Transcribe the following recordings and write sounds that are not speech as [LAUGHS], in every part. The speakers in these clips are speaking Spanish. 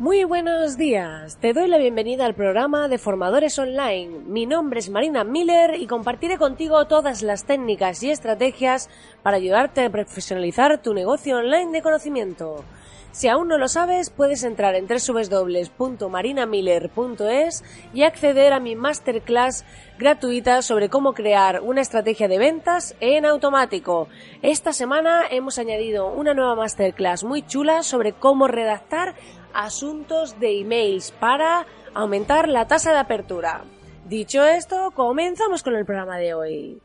Muy buenos días, te doy la bienvenida al programa de Formadores Online. Mi nombre es Marina Miller y compartiré contigo todas las técnicas y estrategias para ayudarte a profesionalizar tu negocio online de conocimiento. Si aún no lo sabes, puedes entrar en www.marinamiller.es y acceder a mi masterclass gratuita sobre cómo crear una estrategia de ventas en automático. Esta semana hemos añadido una nueva masterclass muy chula sobre cómo redactar asuntos de emails para aumentar la tasa de apertura. Dicho esto, comenzamos con el programa de hoy.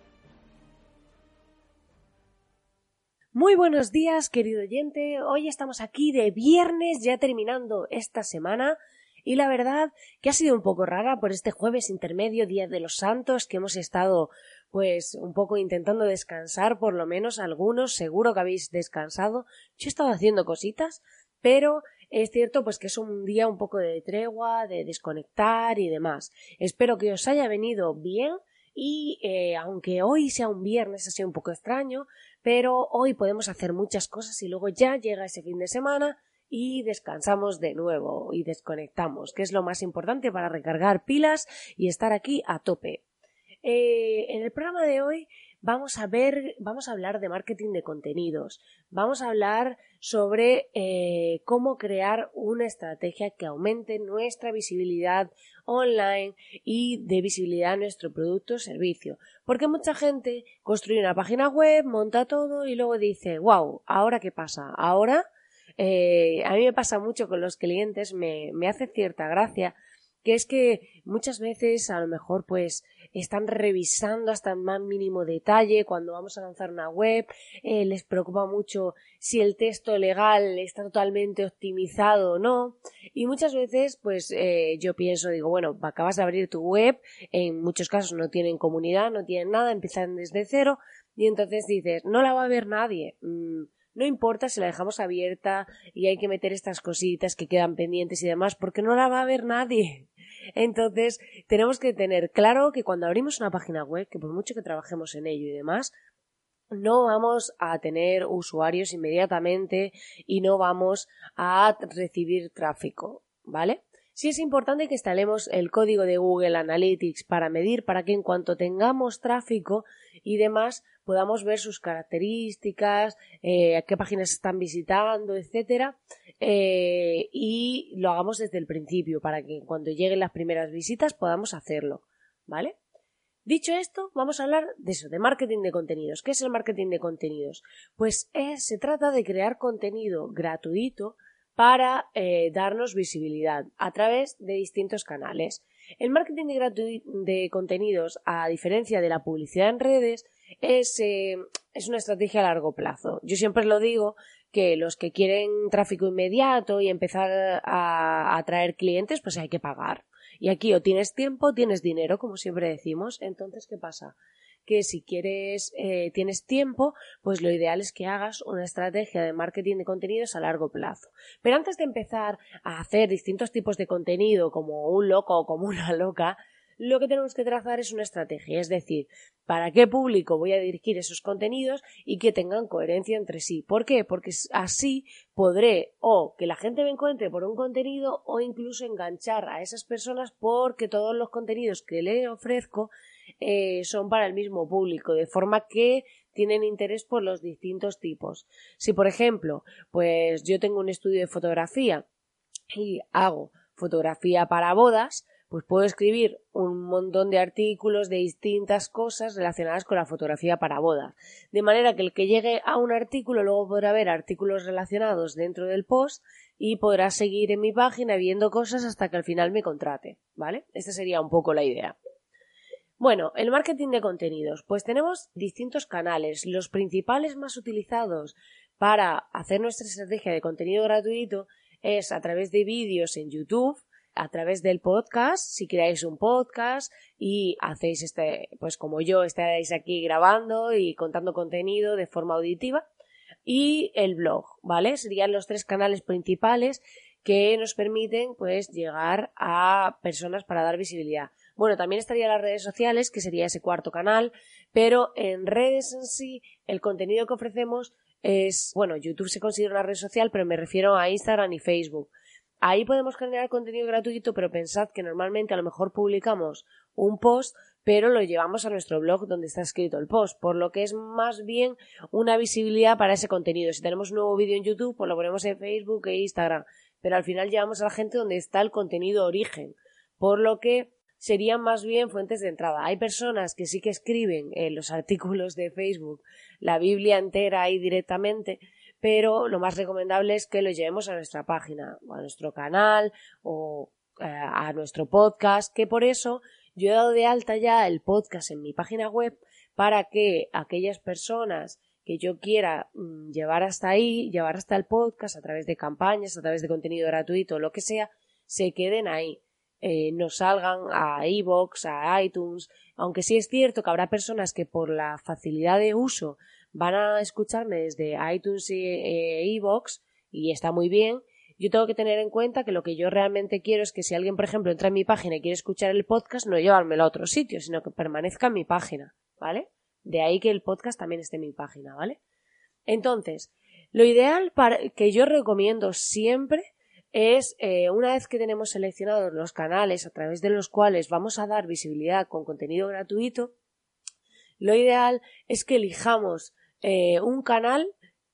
Muy buenos días, querido oyente. Hoy estamos aquí de viernes, ya terminando esta semana. Y la verdad que ha sido un poco rara por este jueves intermedio, Día de los Santos, que hemos estado pues un poco intentando descansar, por lo menos algunos, seguro que habéis descansado. Yo he estado haciendo cositas, pero es cierto pues que es un día un poco de tregua, de desconectar y demás. Espero que os haya venido bien y eh, aunque hoy sea un viernes, sido un poco extraño, pero hoy podemos hacer muchas cosas y luego ya llega ese fin de semana y descansamos de nuevo y desconectamos, que es lo más importante para recargar pilas y estar aquí a tope. Eh, en el programa de hoy vamos a ver, vamos a hablar de marketing de contenidos, vamos a hablar sobre eh, cómo crear una estrategia que aumente nuestra visibilidad online y de visibilidad a nuestro producto o servicio. Porque mucha gente construye una página web, monta todo y luego dice, wow, ¿ahora qué pasa? Ahora, eh, a mí me pasa mucho con los clientes, me, me hace cierta gracia que es que muchas veces a lo mejor pues están revisando hasta el más mínimo detalle cuando vamos a lanzar una web, eh, les preocupa mucho si el texto legal está totalmente optimizado o no y muchas veces pues eh, yo pienso, digo, bueno, acabas de abrir tu web, en muchos casos no tienen comunidad, no tienen nada, empiezan desde cero y entonces dices, no la va a ver nadie. Mm, no importa si la dejamos abierta y hay que meter estas cositas que quedan pendientes y demás, porque no la va a ver nadie. Entonces, tenemos que tener claro que cuando abrimos una página web, que por mucho que trabajemos en ello y demás, no vamos a tener usuarios inmediatamente y no vamos a recibir tráfico, ¿vale? Sí es importante que instalemos el código de Google Analytics para medir para que en cuanto tengamos tráfico y demás podamos ver sus características, eh, qué páginas están visitando, etcétera, eh, y lo hagamos desde el principio para que cuando lleguen las primeras visitas podamos hacerlo, ¿vale? Dicho esto, vamos a hablar de eso, de marketing de contenidos. ¿Qué es el marketing de contenidos? Pues se trata de crear contenido gratuito para eh, darnos visibilidad a través de distintos canales. El marketing de, contenidos, a diferencia de la publicidad en redes, es, eh, es una estrategia a largo plazo. Yo siempre lo digo que los que quieren tráfico inmediato y empezar a atraer clientes, pues hay que pagar. Y aquí o tienes tiempo, tienes dinero, como siempre decimos. Entonces, ¿qué pasa? Que si quieres, eh, tienes tiempo, pues lo ideal es que hagas una estrategia de marketing de contenidos a largo plazo. Pero antes de empezar a hacer distintos tipos de contenido, como un loco o como [LAUGHS] una loca, lo que tenemos que trazar es una estrategia, es decir, para qué público voy a dirigir esos contenidos y que tengan coherencia entre sí. ¿Por qué? Porque así podré o que la gente me encuentre por un contenido o incluso enganchar a esas personas porque todos los contenidos que le ofrezco eh, son para el mismo público, de forma que tienen interés por los distintos tipos. Si, por ejemplo, pues yo tengo un estudio de fotografía y hago fotografía para bodas, pues puedo escribir un montón de artículos de distintas cosas relacionadas con la fotografía para boda. De manera que el que llegue a un artículo luego podrá ver artículos relacionados dentro del post y podrá seguir en mi página viendo cosas hasta que al final me contrate, ¿vale? Esta sería un poco la idea. Bueno, el marketing de contenidos. Pues tenemos distintos canales. Los principales más utilizados para hacer nuestra estrategia de contenido gratuito es a través de vídeos en YouTube, a través del podcast, si creáis un podcast y hacéis este, pues como yo, estáis aquí grabando y contando contenido de forma auditiva, y el blog, ¿vale? Serían los tres canales principales que nos permiten, pues, llegar a personas para dar visibilidad. Bueno, también estaría las redes sociales, que sería ese cuarto canal, pero en redes en sí, el contenido que ofrecemos es, bueno, YouTube se considera una red social, pero me refiero a Instagram y Facebook. Ahí podemos generar contenido gratuito, pero pensad que normalmente a lo mejor publicamos un post, pero lo llevamos a nuestro blog donde está escrito el post, por lo que es más bien una visibilidad para ese contenido. Si tenemos un nuevo vídeo en YouTube, pues lo ponemos en Facebook e Instagram, pero al final llevamos a la gente donde está el contenido origen, por lo que serían más bien fuentes de entrada. Hay personas que sí que escriben en los [LAUGHS] artículos de Facebook la Biblia entera ahí directamente, pero lo más recomendable es que lo llevemos a nuestra página, o a nuestro canal, o eh, a nuestro podcast, que por eso yo he dado de alta ya el podcast en mi página web para que aquellas personas que yo quiera mm, llevar hasta ahí, llevar hasta el podcast a través de campañas, a través de contenido gratuito, lo que sea, se queden ahí. Eh, no salgan a iVoox, a iTunes, aunque sí es cierto que habrá personas que por la facilidad de uso van a escucharme desde iTunes y iVoox y está muy bien. Yo tengo que tener en cuenta que lo que yo realmente quiero es que si alguien, por ejemplo, entra en mi página y quiere escuchar el podcast, no llevármelo a otro sitio, sino que permanezca en mi página, ¿vale? De ahí que el podcast también esté en mi página, ¿vale? Entonces, lo ideal para, que yo recomiendo siempre es, eh, una vez que tenemos seleccionados los canales a través de los cuales vamos a dar visibilidad con contenido gratuito, lo ideal es que elijamos eh, un canal,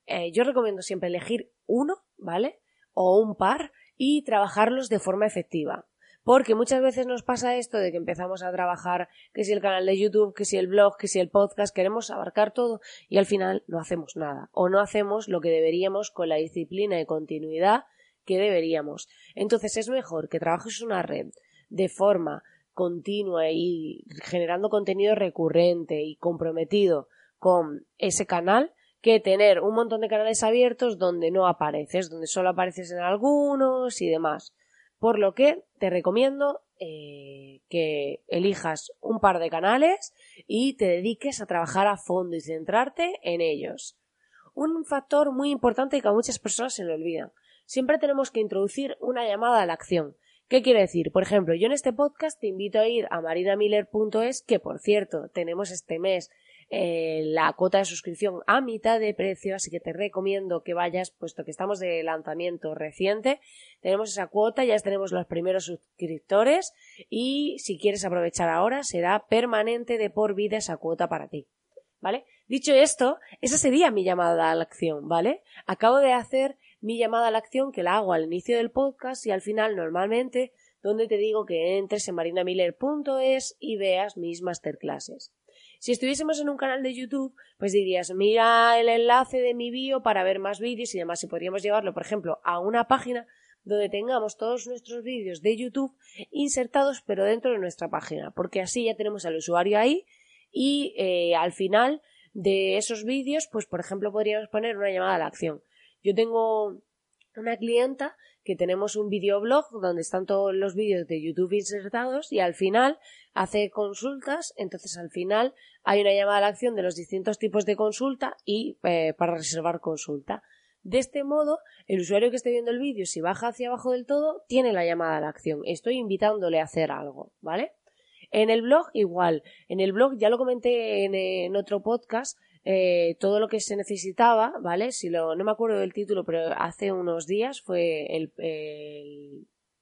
eh, yo recomiendo siempre elegir uno, ¿vale? O un par y trabajarlos de forma efectiva. Porque muchas veces nos pasa esto de que empezamos a trabajar que si el canal de YouTube, que si el blog, que si el podcast, queremos abarcar todo y al final no hacemos nada o no hacemos lo que deberíamos con la disciplina y continuidad que deberíamos. Entonces es mejor que trabajes una red de forma continua y generando contenido recurrente y comprometido con ese canal que tener un montón de canales abiertos donde no apareces, donde solo apareces en algunos y demás. Por lo que te recomiendo eh, que elijas un par de canales y te dediques a trabajar a fondo y centrarte en ellos. Un factor muy importante que a muchas personas se le olvida. Siempre tenemos que introducir una llamada a la acción. ¿Qué quiere decir? Por ejemplo, yo en este podcast te invito a ir a marinamiller.es, que por cierto, tenemos este mes eh, la cuota de suscripción a mitad de precio, así que te recomiendo que vayas, puesto que estamos de lanzamiento reciente, tenemos esa cuota, ya tenemos los primeros suscriptores y si quieres aprovechar ahora será permanente de por vida esa cuota para ti. ¿Vale? Dicho esto, esa sería mi llamada a la acción, ¿vale? Acabo de hacer mi llamada a la acción que la hago al inicio del podcast y al final normalmente donde te digo que entres en marinamiller.es y veas mis masterclasses. Si estuviésemos en un canal de YouTube, pues dirías, mira el enlace de mi bio para ver más vídeos y demás. Si podríamos llevarlo, por ejemplo, a una página donde tengamos todos nuestros vídeos de YouTube insertados, pero dentro de nuestra página, porque así ya tenemos al usuario ahí y eh, al final de esos vídeos, pues por ejemplo, podríamos poner una llamada a la acción. Yo tengo una clienta que tenemos un videoblog donde están todos los vídeos de YouTube insertados y al final hace consultas, entonces al final hay una llamada a la acción de los distintos tipos de consulta y eh, para reservar consulta. De este modo, el usuario que esté viendo el vídeo, si baja hacia abajo del todo, tiene la llamada a la acción. Estoy invitándole a hacer algo, ¿vale? En el blog, igual. En el blog, ya lo comenté en otro podcast, eh, todo lo que se necesitaba, ¿vale? Si lo, no me acuerdo del título, pero hace unos días fue el,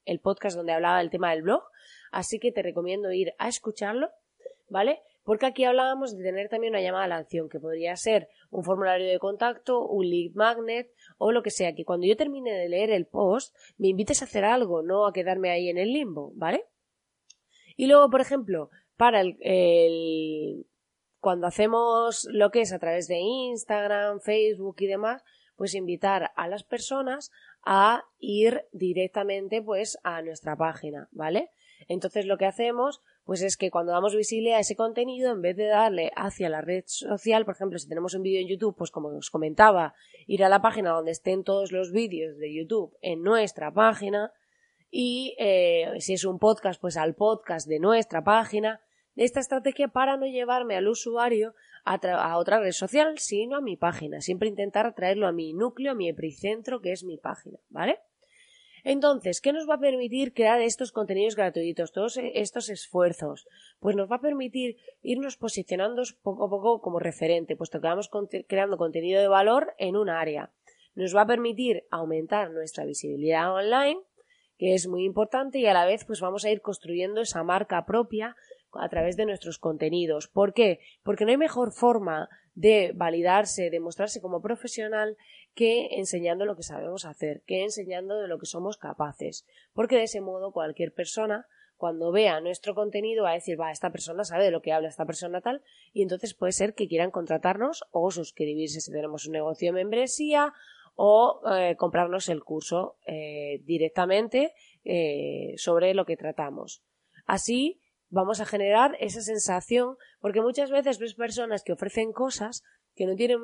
el, podcast donde hablaba del tema del blog, así que te recomiendo ir a escucharlo, ¿vale? Porque aquí hablábamos de tener también una llamada a la acción, que podría ser un formulario de contacto, un lead magnet o lo que sea, que cuando yo termine de leer el post me invites a hacer algo, no a quedarme ahí en el limbo, ¿vale? Y luego, por ejemplo, para el, cuando hacemos lo que es a través de Instagram, Facebook y demás, pues invitar a las personas a ir directamente pues a nuestra página, ¿vale? Entonces lo que hacemos pues es que cuando damos visibilidad a ese contenido, en vez de darle hacia la red social, por ejemplo, si tenemos un vídeo en YouTube, pues como os comentaba, ir a la página donde estén todos los vídeos de YouTube en nuestra página y eh, si es un podcast, pues al podcast de nuestra página. Esta estrategia para no llevarme al usuario a, otra red social, sino a mi página. Siempre intentar atraerlo a mi núcleo, a mi epicentro, que es mi página, ¿vale? Entonces, ¿qué nos va a permitir crear estos contenidos gratuitos, todos estos esfuerzos? Pues nos va a permitir irnos posicionando poco a poco como referente, puesto que vamos creando contenido de valor en un área. Nos va a permitir aumentar nuestra visibilidad online, que es muy importante, y a la vez pues vamos a ir construyendo esa marca propia a través de nuestros contenidos. ¿Por qué? Porque no hay mejor forma de validarse, de mostrarse como profesional que enseñando lo que sabemos hacer, que enseñando de lo que somos capaces. Porque de ese modo cualquier persona cuando vea nuestro contenido va a decir, va, esta persona sabe de lo que habla esta persona tal, y entonces puede ser que quieran contratarnos o suscribirse si tenemos un negocio de membresía o eh, comprarnos el curso eh, directamente eh, sobre lo que tratamos. Así vamos a generar esa sensación, porque muchas veces ves personas que ofrecen cosas que no tienen,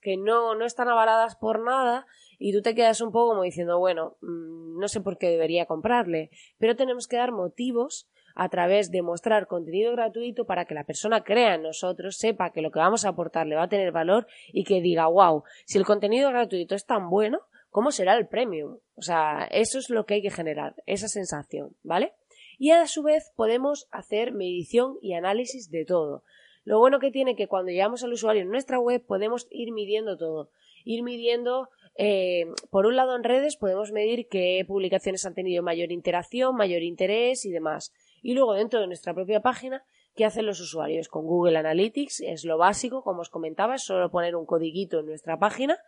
que no, no están avaladas por nada y tú te quedas un poco como diciendo, bueno, mm, no sé por qué debería comprarle, pero tenemos que dar motivos a través de mostrar contenido gratuito para que la persona crea en nosotros, sepa que lo que vamos a aportar le va a tener valor y que diga, wow, si el contenido gratuito es tan bueno, ¿cómo será el premium? O sea, eso es lo que hay que generar, esa sensación, ¿vale? Y a su vez podemos hacer medición y análisis de todo. Lo bueno que tiene que cuando llegamos al usuario en nuestra web podemos ir midiendo todo. Ir midiendo, eh, por un lado en redes podemos medir qué publicaciones han tenido mayor interacción, mayor interés y demás. Y luego dentro de nuestra propia página, ¿qué hacen los usuarios? Con Google Analytics es lo básico, como os comentaba, es solo poner un codiguito en nuestra página.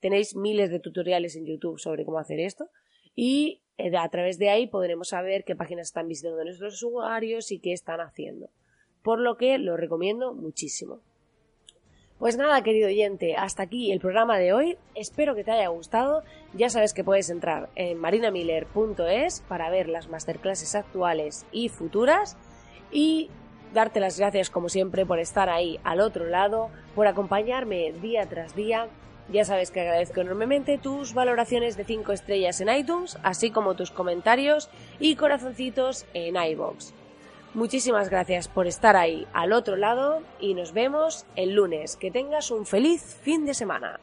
Tenéis miles de tutoriales en YouTube sobre cómo hacer esto. Y a través de ahí podremos saber qué páginas están visitando nuestros usuarios y qué están haciendo. Por lo que lo recomiendo muchísimo. Pues nada, querido oyente, hasta aquí el programa de hoy. Espero que te haya gustado. Ya sabes que puedes entrar en marinamiller.es para ver las masterclasses actuales y futuras y darte las gracias como siempre por estar ahí al otro lado, por acompañarme día tras día ya sabes que agradezco enormemente tus valoraciones de 5 estrellas en iTunes, así como tus comentarios y corazoncitos en iBox. Muchísimas gracias por estar ahí al otro lado y nos vemos el lunes. Que tengas un feliz fin de semana.